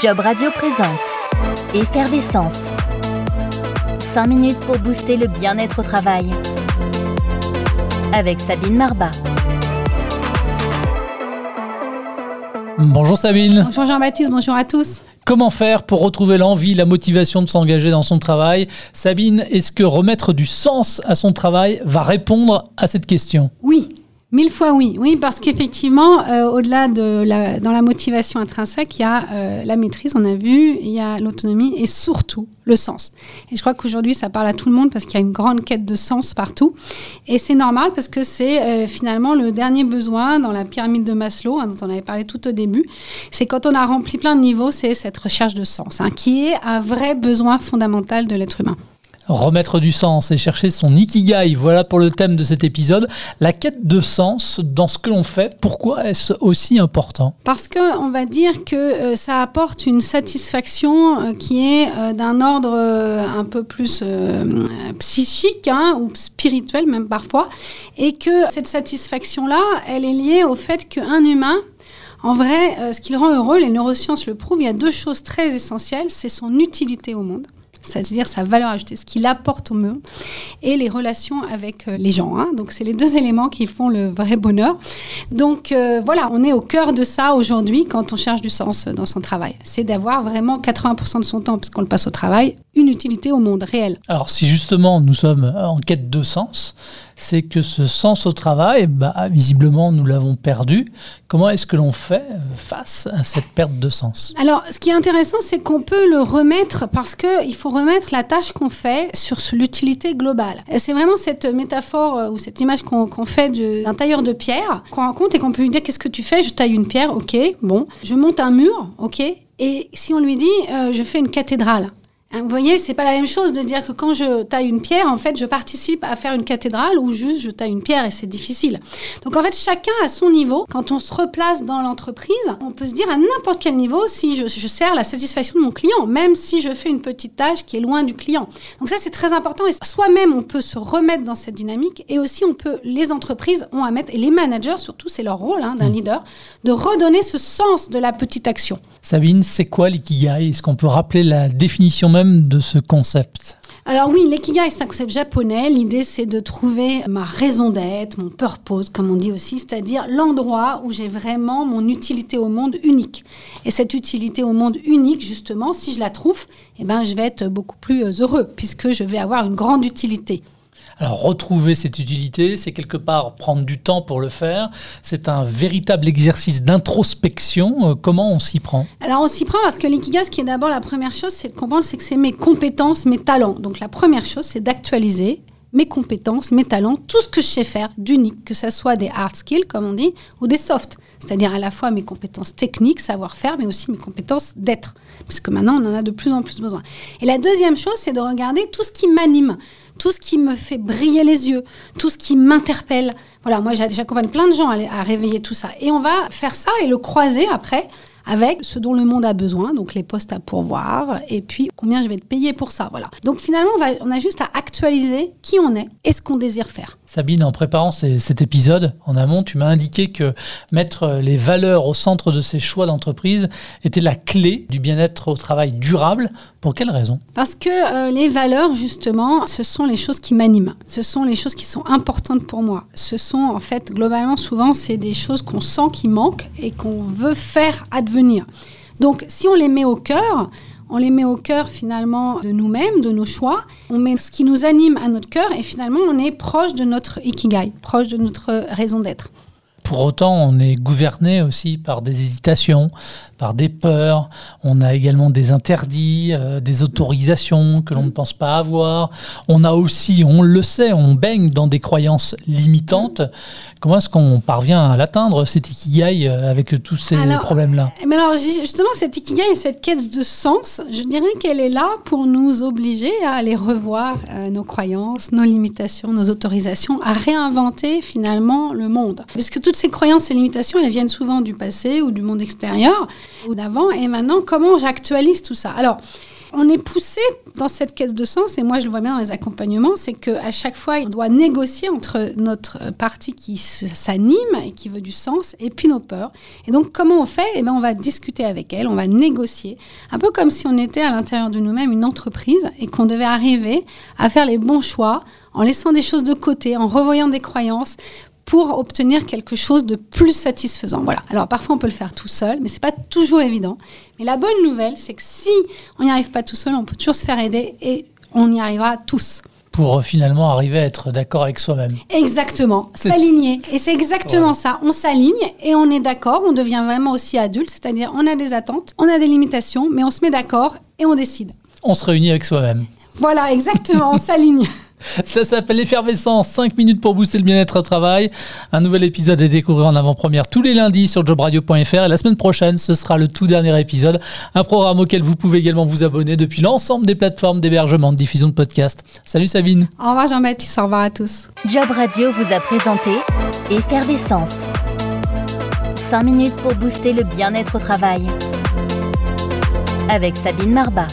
Job Radio présente Effervescence. 5 minutes pour booster le bien-être au travail. Avec Sabine Marbat. Bonjour Sabine. Bonjour Jean-Baptiste, bonjour à tous. Comment faire pour retrouver l'envie, la motivation de s'engager dans son travail? Sabine, est-ce que remettre du sens à son travail va répondre à cette question? Oui, Mille fois oui, oui, parce qu'effectivement, euh, au-delà de la, dans la motivation intrinsèque, il y a euh, la maîtrise, on a vu, il y a l'autonomie et surtout le sens. Et je crois qu'aujourd'hui, ça parle à tout le monde parce qu'il y a une grande quête de sens partout. Et c'est normal parce que c'est euh, finalement le dernier besoin dans la pyramide de Maslow, hein, dont on avait parlé tout au début. C'est quand on a rempli plein de niveaux, c'est cette recherche de sens, hein, qui est un vrai besoin fondamental de l'être humain remettre du sens et chercher son ikigai. Voilà pour le thème de cet épisode. La quête de sens dans ce que l'on fait, pourquoi est-ce aussi important? Parce que on va dire que euh, ça apporte une satisfaction euh, qui est euh, d'un ordre un peu plus psychique hein, ou spirituel même parfois, et que cette satisfaction-là, elle est liée au fait qu'un humain en vrai, ce qui le rend heureux, les neurosciences le prouvent, il y a deux choses très essentielles, c'est son utilité au monde c'est-à-dire sa valeur ajoutée, ce qu'il apporte au monde, et les relations avec euh, les gens. Hein. Donc, c'est les deux éléments qui font le vrai bonheur. Donc, euh, voilà, on est au cœur de ça aujourd'hui quand on cherche du sens dans son travail. C'est d'avoir vraiment 80% de son temps, puisqu'on le passe au travail, une utilité au monde réel. Alors, si justement nous sommes en quête de sens, c'est que ce sens au travail, bah, visiblement, nous l'avons perdu. Comment est-ce que l'on fait face à cette perte de sens? Alors, ce qui est intéressant, c'est qu'on peut le remettre parce qu'il faut remettre la tâche qu'on fait sur l'utilité globale. C'est vraiment cette métaphore euh, ou cette image qu'on fait d'un tailleur de pierre qu'on rencontre et qu'on peut lui dire qu'est-ce que tu fais? Je taille une pierre, ok, bon. Je monte un mur, ok. Et si on lui dit euh, je fais une cathédrale, vous voyez, c'est pas la même chose de dire que quand je taille une pierre, en fait, je participe à faire une cathédrale ou juste je taille une pierre et c'est difficile. Donc en fait, chacun à son niveau. Quand on se replace dans l'entreprise, on peut se dire à n'importe quel niveau si je, je, sers la satisfaction de mon client, même si je fais une petite tâche qui est loin du client. Donc ça, c'est très important. Et soi-même, on peut se remettre dans cette dynamique et aussi on peut, les entreprises ont à mettre, et les managers surtout, c'est leur rôle hein, d'un mmh. leader, de redonner ce sens de la petite action. Sabine, c'est quoi l'ikigai? Est-ce qu'on peut rappeler la définition même de ce concept alors oui, l'ikigai, c'est un concept japonais. L'idée, c'est de trouver ma raison d'être, mon purpose, comme on dit aussi, c'est-à-dire l'endroit où j'ai vraiment mon utilité au monde unique. Et cette utilité au monde unique, justement, si je la trouve, eh ben, je vais être beaucoup plus heureux, puisque je vais avoir une grande utilité. Alors retrouver cette utilité, c'est quelque part prendre du temps pour le faire. C'est un véritable exercice d'introspection. Euh, comment on s'y prend? Alors on s'y prend parce que l'ikigai, ce qui est d'abord la première chose, c'est de comprendre, c'est que c'est mes compétences, mes talents. Donc la première chose, c'est d'actualiser mes compétences, mes talents, tout ce que je sais faire d'unique, que ce soit des hard skills, comme on dit, ou des soft, c'est-à-dire à la fois mes compétences techniques, savoir-faire, mais aussi mes compétences d'être, parce que maintenant on en a de plus en plus besoin. Et la deuxième chose, c'est de regarder tout ce qui m'anime, tout ce qui me fait briller les yeux, tout ce qui m'interpelle. Voilà, moi j'accompagne plein de gens à, à réveiller tout ça. Et on va faire ça et le croiser après avec ce dont le monde a besoin, donc les postes à pourvoir, et puis combien je vais être payé pour ça. Voilà. Donc finalement, on, va, on a juste à actualiser qui on est et ce qu'on désire faire. Sabine, en préparant cet épisode en amont, tu m'as indiqué que mettre les valeurs au centre de ces choix d'entreprise était la clé du bien-être au travail durable. Pour quelle raison? Parce que euh, les valeurs, justement, ce sont les choses qui m'animent. Ce sont les choses qui sont importantes pour moi. Ce sont, en fait, globalement, souvent, c'est des choses qu'on sent qui manquent et qu'on veut faire advenir. Donc, si on les met au cœur, on les met au cœur finalement de nous-mêmes, de nos choix. On met ce qui nous anime à notre cœur et finalement on est proche de notre ikigai, proche de notre raison d'être. Pour autant, on est gouverné aussi par des hésitations, par des peurs. On a également des interdits, euh, des autorisations que l'on ne pense pas avoir. On a aussi, on le sait, on baigne dans des croyances limitantes. Comment est-ce qu'on parvient à l'atteindre, cet ikigai, euh, avec tous ces problèmes-là? Mais alors, justement, cet ikigai et cette quête de sens, je dirais qu'elle est là pour nous obliger à aller revoir euh, nos croyances, nos limitations, nos autorisations, à réinventer finalement le monde. Parce que toutes ces croyances et limitations, elles viennent souvent du passé ou du monde extérieur ou d'avant. Et maintenant, comment j'actualise tout ça? Alors, on est poussé dans cette quête de sens, et moi je le vois bien dans les accompagnements, c'est qu'à chaque fois, on doit négocier entre notre partie qui s'anime et qui veut du sens, et puis nos peurs. Et donc, comment on fait? Eh bien, on va discuter avec elle, on va négocier, un peu comme si on était à l'intérieur de nous-mêmes une entreprise et qu'on devait arriver à faire les bons choix en laissant des choses de côté, en revoyant des croyances pour obtenir quelque chose de plus satisfaisant. Voilà. Alors parfois on peut le faire tout seul, mais c'est pas toujours évident. Mais la bonne nouvelle, c'est que si on n'y arrive pas tout seul, on peut toujours se faire aider et on y arrivera tous. Pour euh, finalement arriver à être d'accord avec soi-même. Exactement, s'aligner. Et c'est exactement ça. On s'aligne et on est d'accord, on devient vraiment aussi adulte, c'est-à-dire on a des attentes, on a des limitations, mais on se met d'accord et on décide. On se réunit avec soi-même. Voilà, exactement, on s'aligne. Ça s'appelle l'effervescence, 5 minutes pour booster le bien-être au travail. Un nouvel épisode est découvert en avant-première tous les lundis sur jobradio.fr et la semaine prochaine, ce sera le tout dernier épisode, un programme auquel vous pouvez également vous abonner depuis l'ensemble des plateformes d'hébergement de diffusion de podcasts. Salut Sabine. Au revoir Jean-Baptiste, au revoir à tous. Job Radio vous a présenté Effervescence. 5 minutes pour booster le bien-être au travail. Avec Sabine Marbat.